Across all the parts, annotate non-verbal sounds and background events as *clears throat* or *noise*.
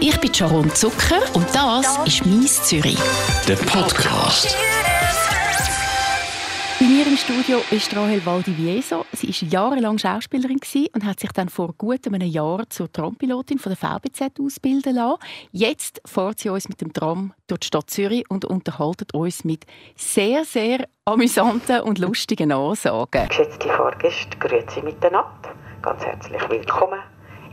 Ich bin Sharon Zucker und das ist «Mies Zürich». Der Podcast. Bei mir im Studio ist Rahel Valdivieso. Sie war jahrelang Schauspielerin und hat sich dann vor gut einem Jahr zur Trampilotin von der VBZ ausbilden lassen. Jetzt fährt sie uns mit dem Tram durch die Stadt Zürich und unterhaltet uns mit sehr, sehr amüsanten und lustigen Ansagen. Geschätzte Fahrgäste, grüezi miteinander. Ganz herzlich willkommen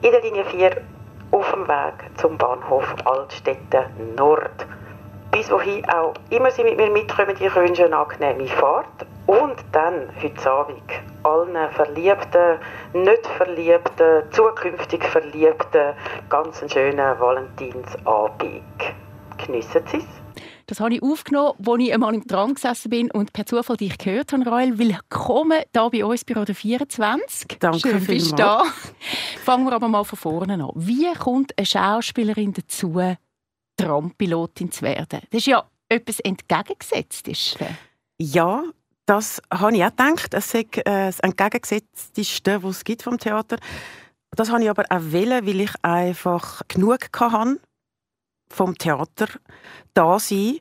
in der Linie 4 auf dem Weg zum Bahnhof Altstetten Nord. Bis wohin auch immer Sie mit mir mitkommen, ich wünsche eine angenehme Fahrt. Und dann heute Abend allen Verliebten, nicht Verliebten, zukünftig Verliebten ganz einen schönen Valentinsabend. Geniessen Sie es. Das habe ich aufgenommen, als ich einmal im Tram gesessen bin und per Zufall dich gehört habe, Rael. Willkommen hier bei uns bei Radio 24. Danke Schön, bist du da. Fangen wir aber mal von vorne an. Wie kommt eine Schauspielerin dazu, Trampilotin zu werden? Das ist ja etwas Entgegengesetztes. Ja, das habe ich auch gedacht. Es ist äh, das Entgegengesetzteste, was es gibt vom Theater. Das habe ich aber auch wollen, weil ich einfach genug hatte vom Theater da sein,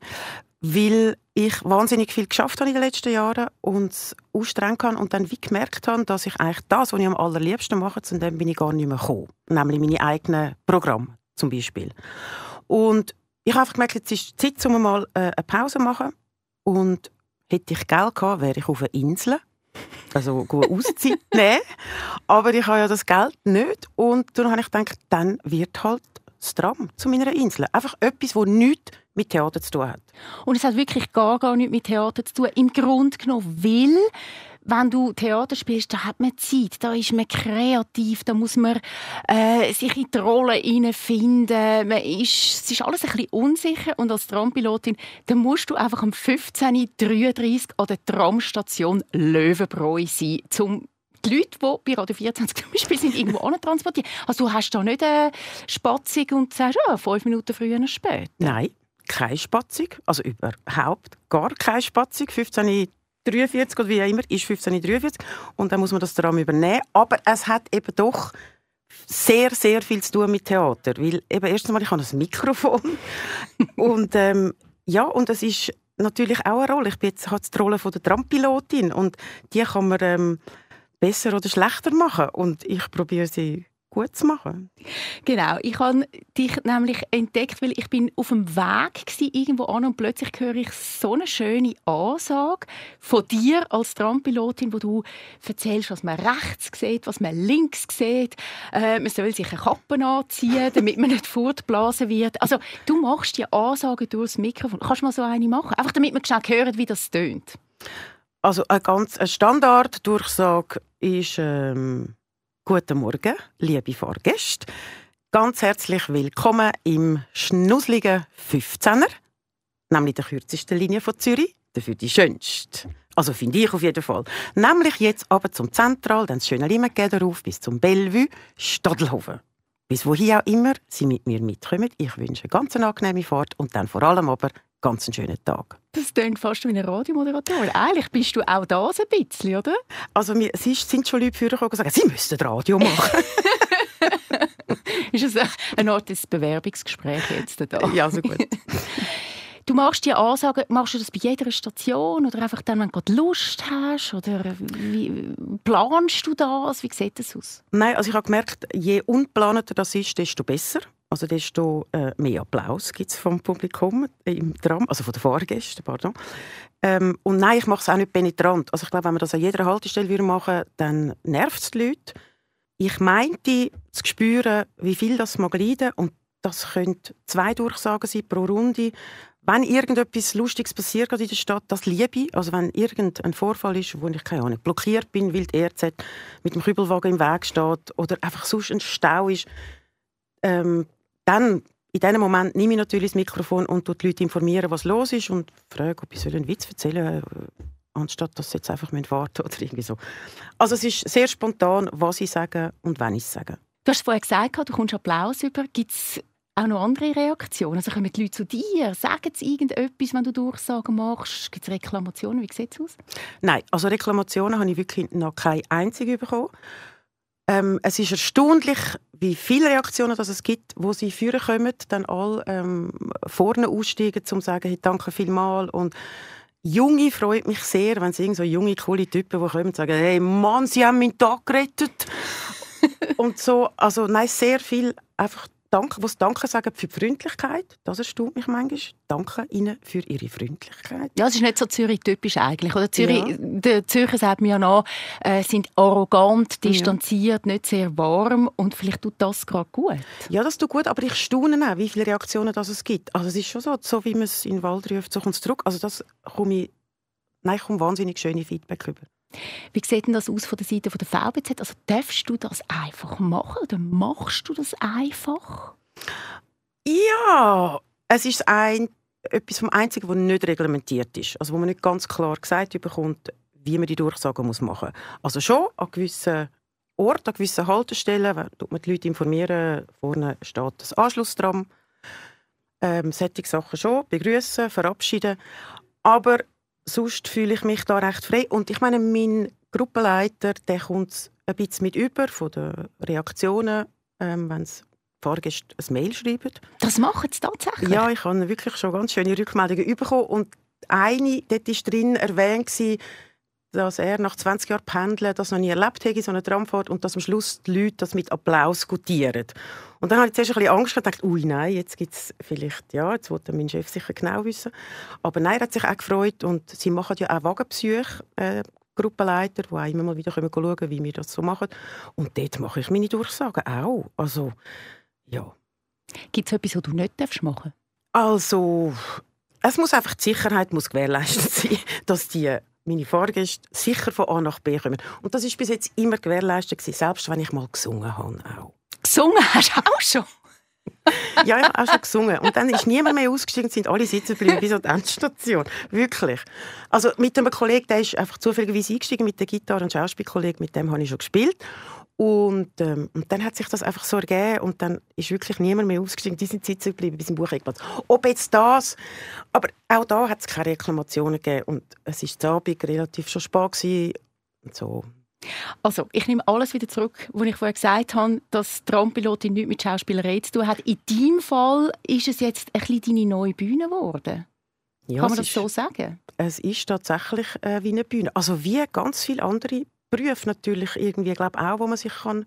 weil ich wahnsinnig viel geschafft habe in den letzten Jahren und es anstrengend habe und dann wie gemerkt habe, dass ich eigentlich das, was ich am allerliebsten mache, zu dem bin ich gar nicht mehr gekommen. Nämlich meine eigenen Programme zum Beispiel. Und ich habe einfach gemerkt, jetzt ist die Zeit, um mal äh, eine Pause zu machen und hätte ich Geld gehabt, wäre ich auf einer Insel also gut Auszeit *laughs* nehmen. Aber ich habe ja das Geld nicht. Und dann habe ich gedacht, dann wird halt das Tram zu meiner Insel. Einfach etwas, das nichts mit Theater zu tun hat. Und es hat wirklich gar, gar nichts mit Theater zu tun. Im Grunde genommen, weil wenn du Theater spielst, da hat man Zeit, da ist man kreativ, da muss man äh, sich in die Rolle hineinfinden. Man ist, es ist alles ein bisschen unsicher und als Trampilotin, dann musst du einfach um 15.33 Uhr an der Tramstation Löwenbräu sein, um die Leute, die bei Radio 24 zum Beispiel sind, irgendwo transportieren. Also du hast da nicht eine Spatzung und sagst, ja, fünf Minuten früher oder später. Nein, keine Spatzung. Also überhaupt gar keine Spatzung. 1543 oder wie auch immer ist 1543 und dann muss man das Tram übernehmen. Aber es hat eben doch sehr, sehr viel zu tun mit Theater, weil eben erstens mal, ich habe ein Mikrofon *laughs* und ähm, ja, und es ist natürlich auch eine Rolle. Ich bin jetzt halt die Rolle von der Trampilotin und die kann man ähm, besser oder schlechter machen. Und ich probiere sie gut zu machen. Genau, ich habe dich nämlich entdeckt, weil ich bin auf dem Weg war, irgendwo an und plötzlich höre ich so eine schöne Ansage von dir als Trampilotin, wo du erzählst, was man rechts sieht, was man links sieht. Äh, man soll sich eine Kappe anziehen, damit man nicht fortblasen wird. Also du machst die Ansage durchs Mikrofon. Kannst du mal so eine machen? Einfach damit man schnell hört, wie das tönt. Also eine ganz Standard-Durchsage ist ähm, «Guten Morgen, liebe Fahrgäste. Ganz herzlich willkommen im schnussligen 15er, nämlich der kürzesten Linie von Zürich, dafür die schönste. Also finde ich auf jeden Fall. Nämlich jetzt aber zum Zentral, dann das schöne Limmergäder auf bis zum Bellevue, Stadelhofen. Bis wohin auch immer Sie mit mir mitkommen. Ich wünsche eine ganz angenehme Fahrt und dann vor allem aber ganz einen schönen Tag. Das klingt fast wie eine Radiomoderatorin. Eigentlich bist du auch da so ein bisschen, oder? Also es sind schon Leute vorgekommen und gesagt, sie müssten Radio machen. *laughs* ist es eine Art des Bewerbungsgespräch jetzt da? Ja, so gut. *laughs* Du machst die Ansagen, machst du das bei jeder Station oder einfach dann, wenn du Lust hast? Oder wie planst du das? Wie sieht das aus? Nein, also ich habe gemerkt, je unplaneter das ist, desto besser. Also desto äh, mehr Applaus gibt es vom Publikum im Tram, also von den Fahrgästen, pardon. Ähm, und nein, ich mache es auch nicht penetrant. Also ich glaube, wenn man das an jeder Haltestelle machen würde, dann nervt es die Leute. Ich meinte zu spüren, wie viel das mag leiden und das können zwei Durchsagen sein pro Runde. Wenn irgendetwas Lustiges passiert in der Stadt, das liebe ich. Also wenn irgendein Vorfall ist, wo ich keine Ahnung, blockiert bin, weil die ERZ mit dem Kübelwagen im Weg steht oder einfach sonst ein Stau ist, ähm, dann in diesem Moment nehme ich natürlich das Mikrofon und die Leute informieren, was los ist und frage, ob ich einen Witz erzählen soll, anstatt dass sie jetzt einfach warten oder irgendwie so. Also es ist sehr spontan, was ich sage und wenn ich es sage. Du hast vorhin gesagt, du kommst Applaus über. Gibt es auch noch andere Reaktionen? Also kommen die Leute zu dir? Sagen sie irgendetwas, wenn du Durchsagen machst? Gibt es Reklamationen? Wie sieht es aus? Nein, also Reklamationen habe ich wirklich noch keine einzige bekommen. Ähm, es ist erstaunlich, wie viele Reaktionen das es gibt, wo sie führen kommen, dann alle ähm, vorne aussteigen, um zu sagen, hey, danke vielmals und Junge freut mich sehr, wenn sie so junge, coole Typen, die kommen und sagen, hey Mann, sie haben meinen Tag gerettet. *laughs* und so, also nein, sehr viel einfach Danke, was Danke sagen für die Freundlichkeit. Das erstaunt mich manchmal. Danke Ihnen für Ihre Freundlichkeit. Ja, es ist nicht so Zürich-typisch eigentlich. Oder Zürich, ja. Der Zürcher sagt mir ja noch, äh, sind arrogant, distanziert, ja. nicht sehr warm und vielleicht tut das gerade gut. Ja, das tut gut, aber ich staune auch, wie viele Reaktionen das es gibt. Also es ist schon so, so wie man es in den Wald ruft, so kommt es zurück. Also das komme ich, nein, ich komme wahnsinnig schöne Feedback über. Wie sieht denn das aus von der Seite der VBZ? Also darfst du das einfach machen oder machst du das einfach? Ja, es ist ein, etwas vom Einzigen, was nicht reglementiert ist. Also wo man nicht ganz klar gesagt bekommt, wie man die Durchsagen muss machen muss. Also schon an gewissen Orten, an gewissen Haltestellen, tut man die Leute informieren, vorne steht das Anschlusstram. Ähm, solche Sachen schon, begrüßen, verabschieden. Aber sonst fühle ich mich da recht frei. Und ich meine, mein Gruppenleiter, der kommt ein bisschen mit über von den Reaktionen, ähm, wenn es Fahrgäste ein Mail schreiben. Das machen sie tatsächlich? Ja, ich habe wirklich schon ganz schöne Rückmeldungen bekommen. Und eine, dort war drin erwähnt, dass er nach 20 Jahren Pendeln das noch nie erlebt hätte, so eine Tramfahrt, und dass am Schluss die Leute das mit Applaus gutieren. Und dann habe ich zuerst ein bisschen Angst gedacht, ui, nein, jetzt gibt es vielleicht, ja, jetzt wollte mein Chef sicher genau wissen. Aber nein, er hat sich auch gefreut und sie machen ja auch Wagenbesuche, äh, Gruppenleiter, die auch immer mal wieder schauen können, wie wir das so machen. Und dort mache ich meine Durchsagen auch. Also, ja. Gibt es etwas, was du nicht machen darfst? Also, es muss einfach die Sicherheit muss gewährleistet *laughs* sein, dass die meine Fahrgäste sicher von A nach B kommen. Und das ist bis jetzt immer gewährleistet gewesen, selbst wenn ich mal gesungen habe. Auch. Gesungen hast du auch schon? *laughs* ja, ich habe auch schon gesungen. Und dann ist niemand mehr ausgestiegen, sind alle sitzen geblieben bis an die Endstation. Wirklich. Also mit einem Kollegen, der ist einfach zufälligerweise eingestiegen mit der Gitarre, ein Schauspielkollege, mit dem habe ich schon gespielt. Und, ähm, und dann hat sich das einfach so ergeben und dann ist wirklich niemand mehr ausgestiegen. Die sind sitzen geblieben bis zum Buchegplatz. Ob jetzt das, aber auch da hat es keine Reklamationen gegeben und es war zu Abend relativ schon spät gewesen. und so. Also, ich nehme alles wieder zurück, was ich vorher gesagt habe, dass Traumpilotin nichts mit Schauspielerei zu tun hat. In deinem Fall ist es jetzt ein bisschen deine neue Bühne geworden. Ja, Kann man das ist, so sagen? Es ist tatsächlich äh, wie eine Bühne. Also wie ganz viele andere Berufe natürlich irgendwie, glaube auch, wo man sich kann,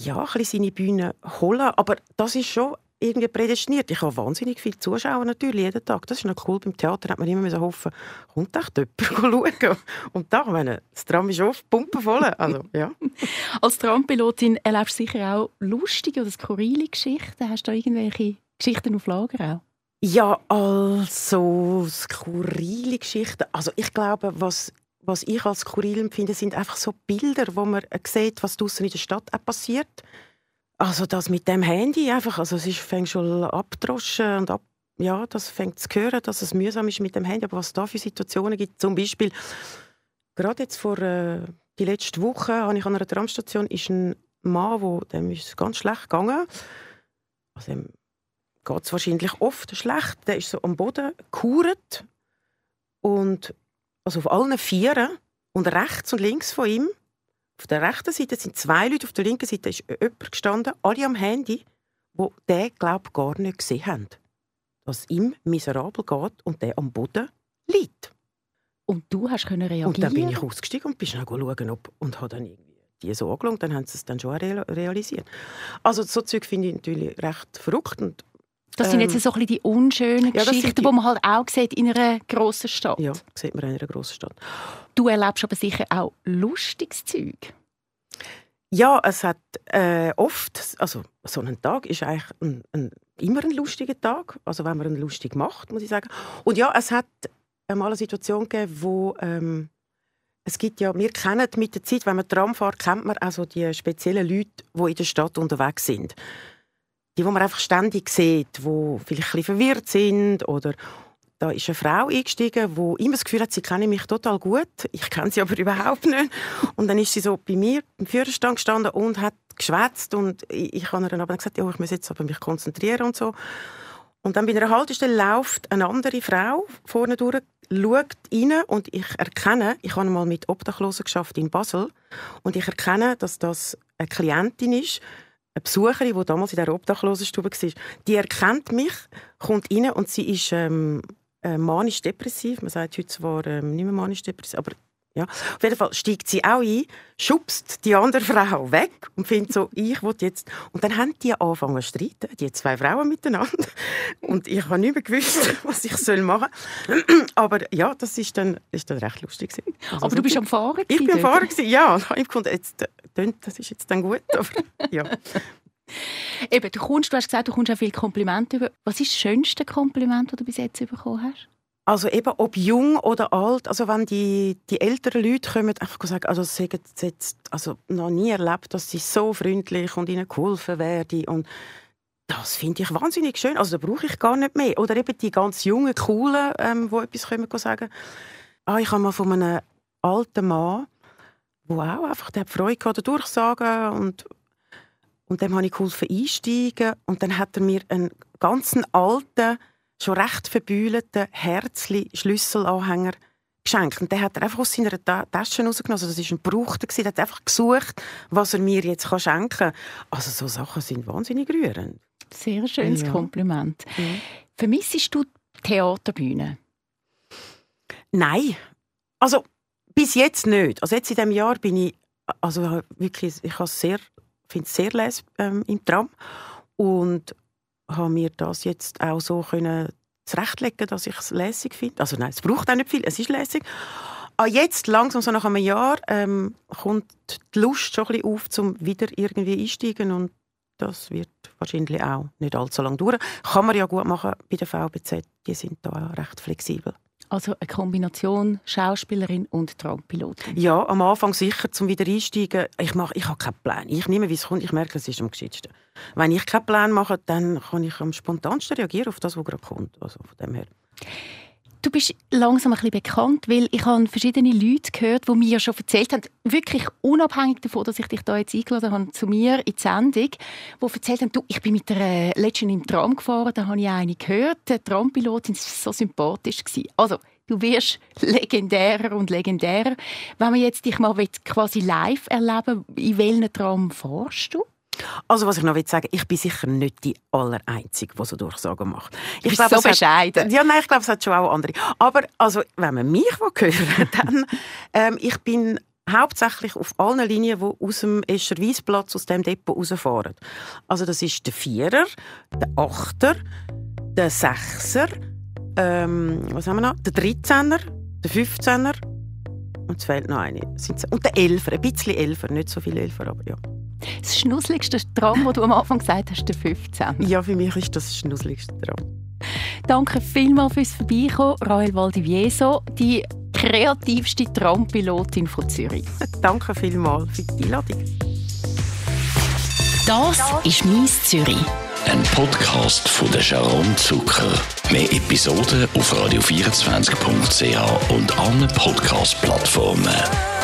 ja, ein bisschen seine Bühne holen Aber das ist schon irgendwie prädestiniert. Ich habe wahnsinnig viele Zuschauer natürlich jeden Tag. Das ist noch cool. Beim Theater hat man immer so hoffen, kommt echt jemand *laughs* schauen. Und da, meine, das Tram ist oft pumpenvoll. Also, ja. *laughs* Als Trampilotin erlebst du sicher auch lustige oder skurrile Geschichten. Hast du da irgendwelche Geschichten auf Lager auch? Ja, also skurrile Geschichten. Also ich glaube, was was ich als skurril empfinde, sind einfach so Bilder, wo man sieht, was draußen in der Stadt auch passiert. Also das mit dem Handy einfach, also es ist, fängt schon abdroschen und ab, ja, das fängt zu hören, dass es mühsam ist mit dem Handy. Aber was es da für Situationen gibt, zum Beispiel gerade jetzt vor äh, die letzte Woche habe ich an einer Tramstation ist ein Mann, wo dem ist ganz schlecht gegangen. Also dem geht es wahrscheinlich oft schlecht. Der ist so am Boden gekuret und also auf allen Vieren und rechts und links von ihm, auf der rechten Seite sind zwei Leute, auf der linken Seite ist jemand gestanden, alle am Handy, wo der glaube gar nicht gesehen haben, dass ihm miserabel geht und der am Boden liegt. Und du hast können reagieren? Und dann bin ich ausgestiegen und bin schnell schauen, ob, und habe dann irgendwie die so angeschaut, dann haben sie es dann schon realisiert. Also so Zeug finde ich natürlich recht verrückt und das sind jetzt ähm, so ein bisschen die unschönen ja, Geschichten, die man halt auch sieht in einer grossen Stadt. Ja, sieht man in einer grossen Stadt. Du erlebst aber sicher auch lustiges Zeug. Ja, es hat äh, oft, also so ein Tag ist eigentlich ein, ein, immer ein lustiger Tag, also wenn man ihn lustig macht, muss ich sagen. Und ja, es hat einmal eine Situation gegeben, wo ähm, es gibt ja, wir kennen mit der Zeit, wenn man Tram fährt, kennt man also die speziellen Leute, die in der Stadt unterwegs sind die, die man einfach ständig sieht, die vielleicht ein verwirrt sind oder da ist eine Frau eingestiegen, die immer das Gefühl hat, sie kenne mich total gut. Ich kenne sie aber *laughs* überhaupt nicht. Und dann ist sie so bei mir im Führerstand gestanden und hat geschwätzt und ich, ich habe ihr dann aber gesagt, ja, ich muss jetzt aber mich konzentrieren und so. Und dann bei einer Haltestelle läuft eine andere Frau vorne durch, schaut rein und ich erkenne, ich habe mal mit Obdachlosen geschafft in Basel und ich erkenne, dass das eine Klientin ist, eine Besucherin, die damals in der Obdachlosenstube war, die erkennt mich, kommt rein und sie ist ähm, äh, manisch-depressiv. Man sagt heute zwar ähm, nicht mehr manisch-depressiv, aber ja. Auf jeden Fall steigt sie auch ein, schubst die andere Frau weg und findet so, *laughs* ich will jetzt... Und dann haben die angefangen zu streiten, die zwei Frauen miteinander. Und ich habe nicht mehr gewusst, *laughs* was ich machen soll. *clears throat* Aber ja, das ist dann, ist dann recht lustig. Also, aber du bist am Fahren? Ich bin am Fahren, ja. *laughs* Ich habe gefunden, jetzt, das ist jetzt dann gut. Aber, ja. Eben, du, kommst, du hast gesagt, du kommst auch viele Komplimente über. Was ist das schönste Kompliment, das du bis jetzt bekommen hast? Also eben, ob jung oder alt, also wenn die, die älteren Leute kommen, einfach sagen, also sie haben jetzt also noch nie erlebt, dass sie so freundlich und ihnen geholfen werden und das finde ich wahnsinnig schön. Also da brauche ich gar nicht mehr. Oder eben die ganz jungen, coolen, ähm, die etwas können sagen ah, Ich habe mal von einem alten Mann, der auch einfach der hat Freude gehabt, Durchsagen und und dem habe ich geholfen einsteigen und dann hat er mir einen ganzen alten schon recht verbühlten Herzli Schlüsselanhänger geschenkt. Und den hat er einfach aus seiner Tasche rausgenommen. Also das war ein Gebrauchter. Er hat einfach gesucht, was er mir jetzt schenken kann. Also so Sachen sind wahnsinnig rührend. Sehr schönes ja. Kompliment. Mhm. Vermissest du Theaterbühne? Nein. Also bis jetzt nicht. Also jetzt in diesem Jahr bin ich also wirklich, ich finde es sehr les ähm, im Tram und habe mir das jetzt auch so können zurechtlegen, dass ich es lässig finde. Also nein, es braucht auch nicht viel, es ist lässig. Ah, jetzt, langsam so nach einem Jahr, ähm, kommt die Lust schon ein bisschen auf, um wieder irgendwie einsteigen und das wird wahrscheinlich auch nicht allzu lange dauern. Kann man ja gut machen bei der VBZ, die sind da recht flexibel. Also eine Kombination Schauspielerin und Traumpilotin. Ja, am Anfang sicher zum Wiedereinsteigen. Ich, mache, ich habe keinen Plan. Ich nehme, wie es kommt. Ich merke, es ist am geschicktesten. Wenn ich keinen Plan mache, dann kann ich am spontansten reagieren auf das, was gerade kommt. Also von dem her. Du bist langsam ein bisschen bekannt, weil ich habe verschiedene Leute gehört, die mir schon erzählt haben, wirklich unabhängig davon, dass ich dich da jetzt eingeladen habe, zu mir in die Sendung, die erzählt haben, du, ich bin mit der Legend im Tram gefahren, da habe ich eine gehört, die Trampilotin, so sympathisch. Gewesen. Also, du wirst legendärer und legendärer. Wenn man jetzt dich mal quasi live erleben in welchen Tram fährst du? Also was ich noch will sagen, ich bin sicher nicht die Allereinzige, die so Durchsagen macht. Ich bin so bescheiden. Hat, ja, nein, ich glaube, es hat schon auch andere. Aber also, wenn man mich hören *laughs* dann ähm, ich bin hauptsächlich auf allen Linien, die aus dem Escherweisplatz, aus dem Depot rausfahren. Also das ist der Vierer, der Achter, der Sechser, ähm, was haben wir noch? Der 13er, der 15er und es fehlt noch eine. Und der Elfer, ein bisschen Elfer, nicht so viele Elfer, aber ja. Das schnusseligste Tram, das du am Anfang gesagt hast, der 15. Ja, für mich ist das das schnusseligste Tram. Danke vielmals fürs Vorbeikommen, Rael Valdivieso, die kreativste Trampilotin von Zürich. *laughs* Danke vielmals für die Einladung. Das ist «Mies Zürich». Ein Podcast von der Sharon Zucker. Mehr Episoden auf radio24.ch und allen Podcast-Plattformen.